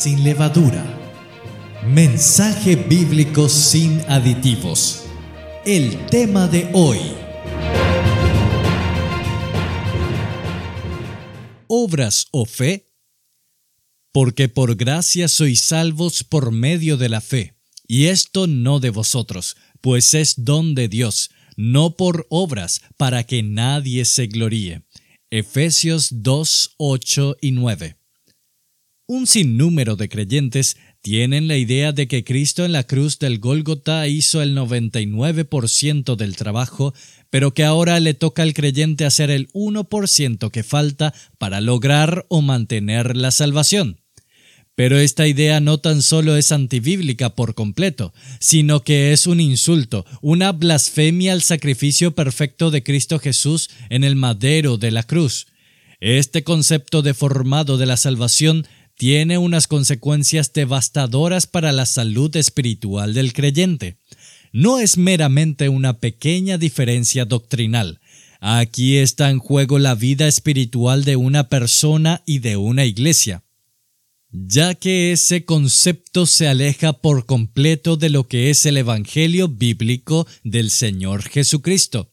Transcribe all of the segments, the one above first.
sin levadura. Mensaje bíblico sin aditivos. El tema de hoy. Obras o fe. Porque por gracia sois salvos por medio de la fe, y esto no de vosotros, pues es don de Dios, no por obras, para que nadie se gloríe. Efesios 2, 8 y 9. Un sinnúmero de creyentes tienen la idea de que Cristo en la cruz del Gólgota hizo el 99% del trabajo, pero que ahora le toca al creyente hacer el 1% que falta para lograr o mantener la salvación. Pero esta idea no tan solo es antibíblica por completo, sino que es un insulto, una blasfemia al sacrificio perfecto de Cristo Jesús en el madero de la cruz. Este concepto deformado de la salvación tiene unas consecuencias devastadoras para la salud espiritual del creyente. No es meramente una pequeña diferencia doctrinal. Aquí está en juego la vida espiritual de una persona y de una iglesia ya que ese concepto se aleja por completo de lo que es el Evangelio bíblico del Señor Jesucristo.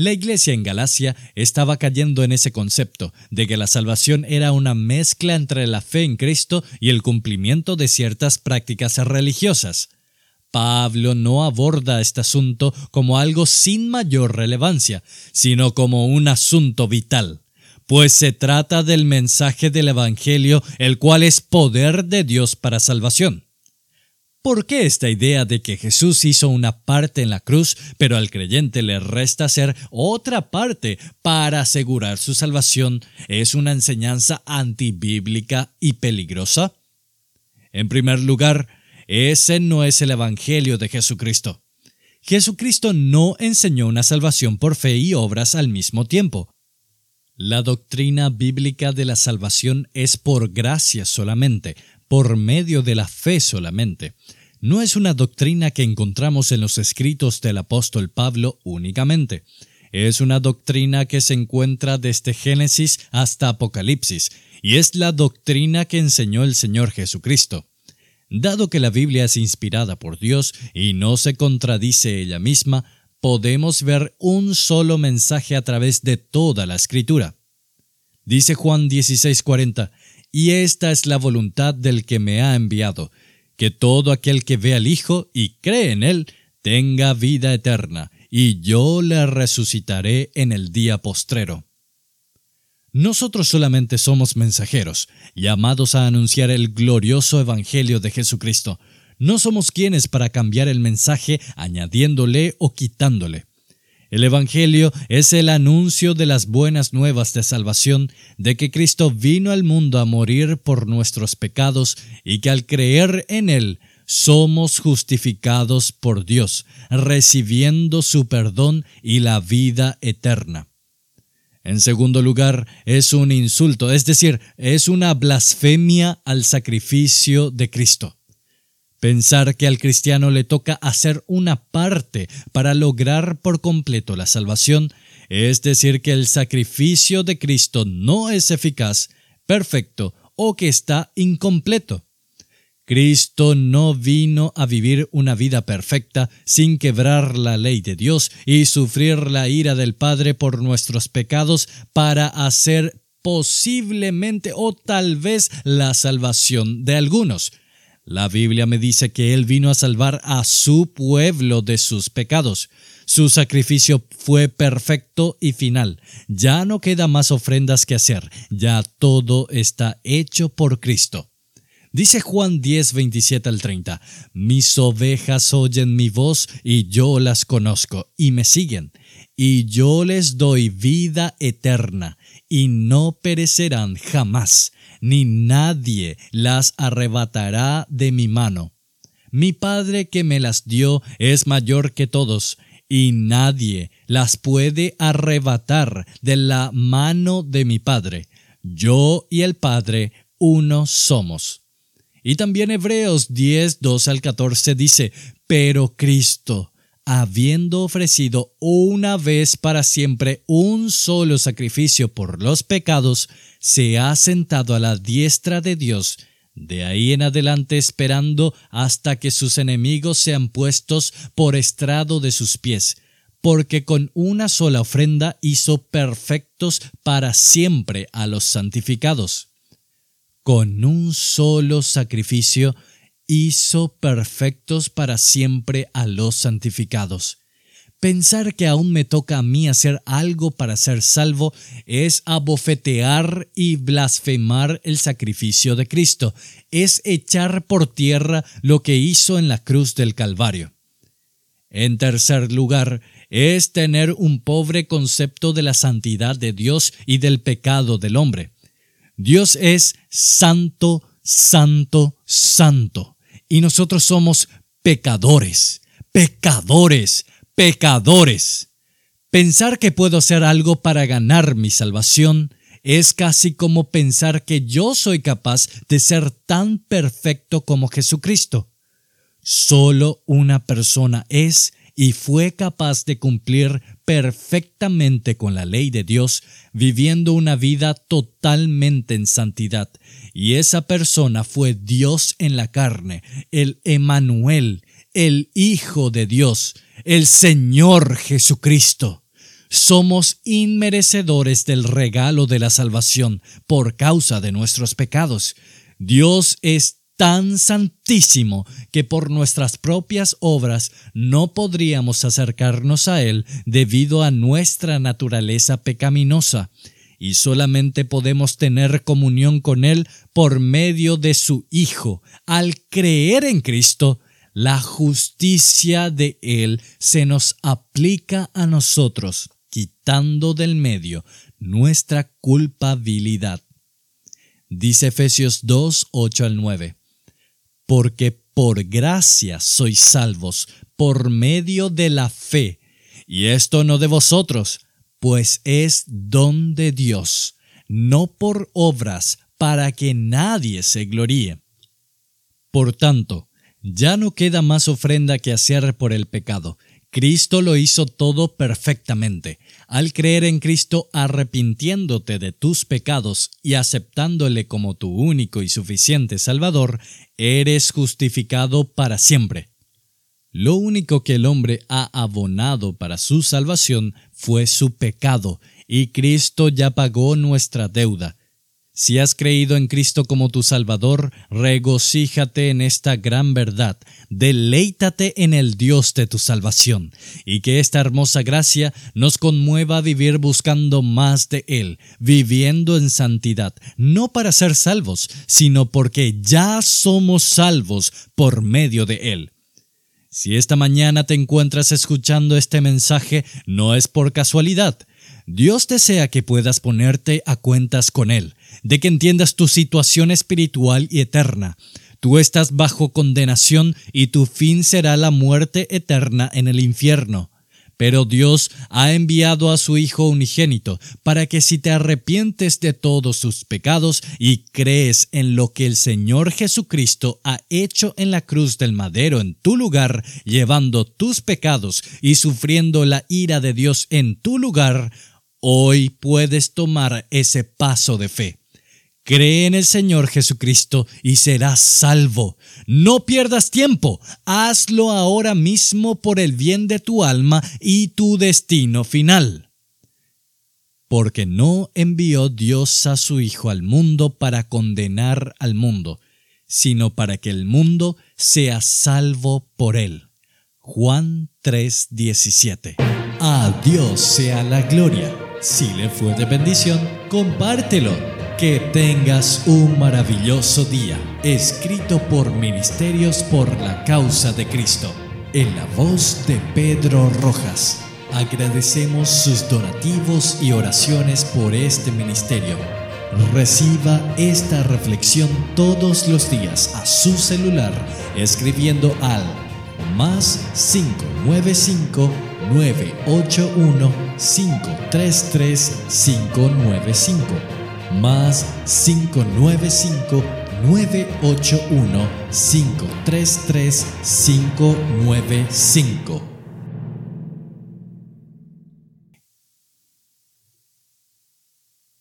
La iglesia en Galacia estaba cayendo en ese concepto de que la salvación era una mezcla entre la fe en Cristo y el cumplimiento de ciertas prácticas religiosas. Pablo no aborda este asunto como algo sin mayor relevancia, sino como un asunto vital, pues se trata del mensaje del Evangelio, el cual es poder de Dios para salvación. ¿Por qué esta idea de que Jesús hizo una parte en la cruz, pero al creyente le resta hacer otra parte para asegurar su salvación es una enseñanza antibíblica y peligrosa? En primer lugar, ese no es el Evangelio de Jesucristo. Jesucristo no enseñó una salvación por fe y obras al mismo tiempo. La doctrina bíblica de la salvación es por gracia solamente, por medio de la fe solamente no es una doctrina que encontramos en los escritos del apóstol Pablo únicamente. Es una doctrina que se encuentra desde Génesis hasta Apocalipsis, y es la doctrina que enseñó el Señor Jesucristo. Dado que la Biblia es inspirada por Dios y no se contradice ella misma, podemos ver un solo mensaje a través de toda la escritura. Dice Juan 16:40, y esta es la voluntad del que me ha enviado, que todo aquel que ve al Hijo y cree en Él tenga vida eterna, y yo le resucitaré en el día postrero. Nosotros solamente somos mensajeros, llamados a anunciar el glorioso Evangelio de Jesucristo. No somos quienes para cambiar el mensaje añadiéndole o quitándole. El Evangelio es el anuncio de las buenas nuevas de salvación, de que Cristo vino al mundo a morir por nuestros pecados y que al creer en Él somos justificados por Dios, recibiendo su perdón y la vida eterna. En segundo lugar, es un insulto, es decir, es una blasfemia al sacrificio de Cristo. Pensar que al cristiano le toca hacer una parte para lograr por completo la salvación, es decir, que el sacrificio de Cristo no es eficaz, perfecto o que está incompleto. Cristo no vino a vivir una vida perfecta sin quebrar la ley de Dios y sufrir la ira del Padre por nuestros pecados para hacer posiblemente o tal vez la salvación de algunos. La Biblia me dice que Él vino a salvar a su pueblo de sus pecados. Su sacrificio fue perfecto y final. Ya no queda más ofrendas que hacer. Ya todo está hecho por Cristo. Dice Juan 10, 27 al 30, Mis ovejas oyen mi voz y yo las conozco y me siguen, y yo les doy vida eterna y no perecerán jamás, ni nadie las arrebatará de mi mano. Mi Padre que me las dio es mayor que todos, y nadie las puede arrebatar de la mano de mi Padre. Yo y el Padre uno somos. Y también Hebreos 10, 2 al 14 dice, pero Cristo, habiendo ofrecido una vez para siempre un solo sacrificio por los pecados, se ha sentado a la diestra de Dios, de ahí en adelante esperando hasta que sus enemigos sean puestos por estrado de sus pies, porque con una sola ofrenda hizo perfectos para siempre a los santificados. Con un solo sacrificio hizo perfectos para siempre a los santificados. Pensar que aún me toca a mí hacer algo para ser salvo es abofetear y blasfemar el sacrificio de Cristo, es echar por tierra lo que hizo en la cruz del Calvario. En tercer lugar, es tener un pobre concepto de la santidad de Dios y del pecado del hombre. Dios es santo, santo, santo y nosotros somos pecadores, pecadores, pecadores. Pensar que puedo hacer algo para ganar mi salvación es casi como pensar que yo soy capaz de ser tan perfecto como Jesucristo. Solo una persona es y fue capaz de cumplir perfectamente con la ley de Dios, viviendo una vida totalmente en santidad. Y esa persona fue Dios en la carne, el Emanuel, el Hijo de Dios, el Señor Jesucristo. Somos inmerecedores del regalo de la salvación por causa de nuestros pecados. Dios es tan santísimo que por nuestras propias obras no podríamos acercarnos a Él debido a nuestra naturaleza pecaminosa, y solamente podemos tener comunión con Él por medio de su Hijo. Al creer en Cristo, la justicia de Él se nos aplica a nosotros, quitando del medio nuestra culpabilidad. Dice Efesios 2, 8 al 9 porque por gracia sois salvos por medio de la fe, y esto no de vosotros, pues es don de Dios, no por obras, para que nadie se gloríe. Por tanto, ya no queda más ofrenda que hacer por el pecado, Cristo lo hizo todo perfectamente. Al creer en Cristo arrepintiéndote de tus pecados y aceptándole como tu único y suficiente Salvador, eres justificado para siempre. Lo único que el hombre ha abonado para su salvación fue su pecado, y Cristo ya pagó nuestra deuda. Si has creído en Cristo como tu Salvador, regocíjate en esta gran verdad, deleítate en el Dios de tu salvación, y que esta hermosa gracia nos conmueva a vivir buscando más de Él, viviendo en santidad, no para ser salvos, sino porque ya somos salvos por medio de Él. Si esta mañana te encuentras escuchando este mensaje, no es por casualidad. Dios desea que puedas ponerte a cuentas con Él de que entiendas tu situación espiritual y eterna. Tú estás bajo condenación y tu fin será la muerte eterna en el infierno. Pero Dios ha enviado a su Hijo unigénito para que si te arrepientes de todos tus pecados y crees en lo que el Señor Jesucristo ha hecho en la cruz del madero en tu lugar, llevando tus pecados y sufriendo la ira de Dios en tu lugar, hoy puedes tomar ese paso de fe. Cree en el Señor Jesucristo y serás salvo. No pierdas tiempo, hazlo ahora mismo por el bien de tu alma y tu destino final. Porque no envió Dios a su Hijo al mundo para condenar al mundo, sino para que el mundo sea salvo por él. Juan 3:17. A Dios sea la gloria. Si le fue de bendición, compártelo que tengas un maravilloso día, escrito por Ministerios por la Causa de Cristo, en la voz de Pedro Rojas. Agradecemos sus donativos y oraciones por este ministerio. Reciba esta reflexión todos los días a su celular escribiendo al más 595 981 533 595 más 595 981 533 595